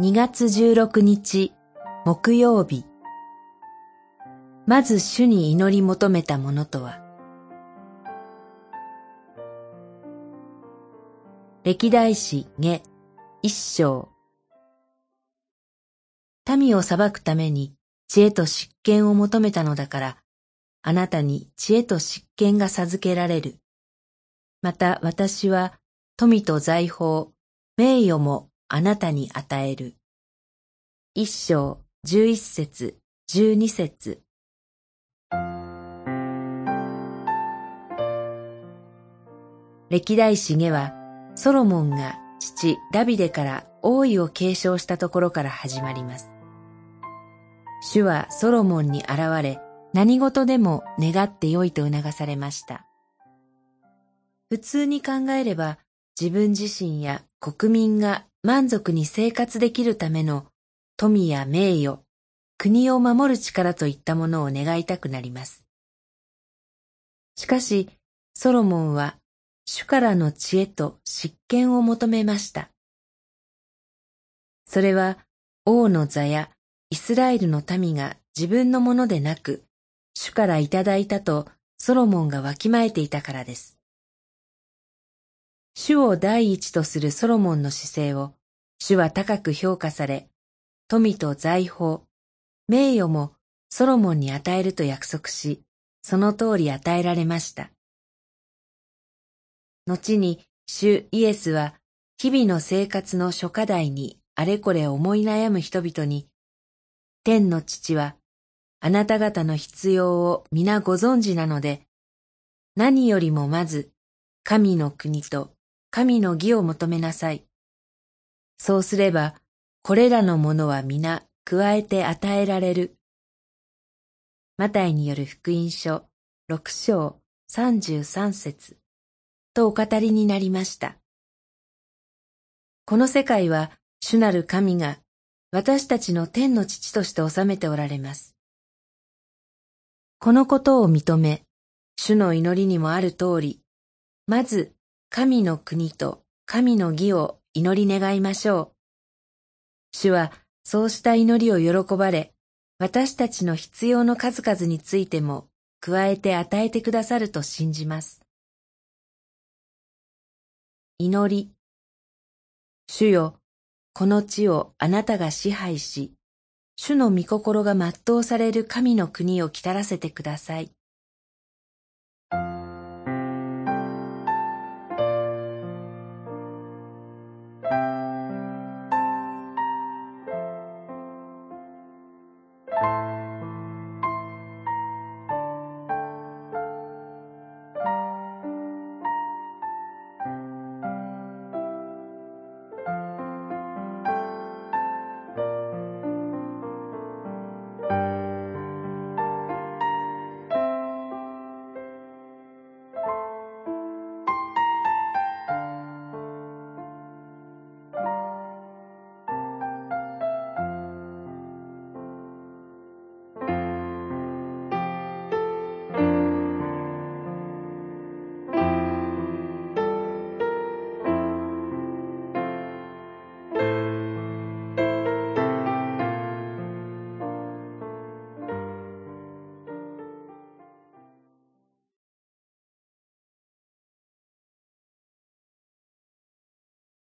2月16日木曜日。まず主に祈り求めたものとは？歴代史下一章。民を裁くために知恵と執権を求めたのだからあなたに知恵と執権が授けられる。また私は富と財宝、名誉もあなたに与える。一章十一節十二節歴代史下はソロモンが父ダビデから王位を継承したところから始まります。主はソロモンに現れ何事でも願ってよいと促されました。普通に考えれば自分自身や国民が満足に生活できるための富や名誉、国を守る力といったものを願いたくなります。しかし、ソロモンは主からの知恵と執権を求めました。それは王の座やイスラエルの民が自分のものでなく、主からいただいたとソロモンがわきまえていたからです。主を第一とするソロモンの姿勢を、主は高く評価され、富と財宝、名誉もソロモンに与えると約束し、その通り与えられました。後に主イエスは日々の生活の諸課題にあれこれ思い悩む人々に、天の父はあなた方の必要を皆ご存知なので、何よりもまず神の国と神の義を求めなさい。そうすれば、これらのものは皆加えて与えられる。マタイによる福音書六章三十三節とお語りになりました。この世界は主なる神が私たちの天の父として治めておられます。このことを認め、主の祈りにもある通り、まず神の国と神の義を祈り願いましょう。主はそうした祈りを喜ばれ、私たちの必要の数々についても加えて与えてくださると信じます。祈り。主よ、この地をあなたが支配し、主の御心が全うされる神の国を来たらせてください。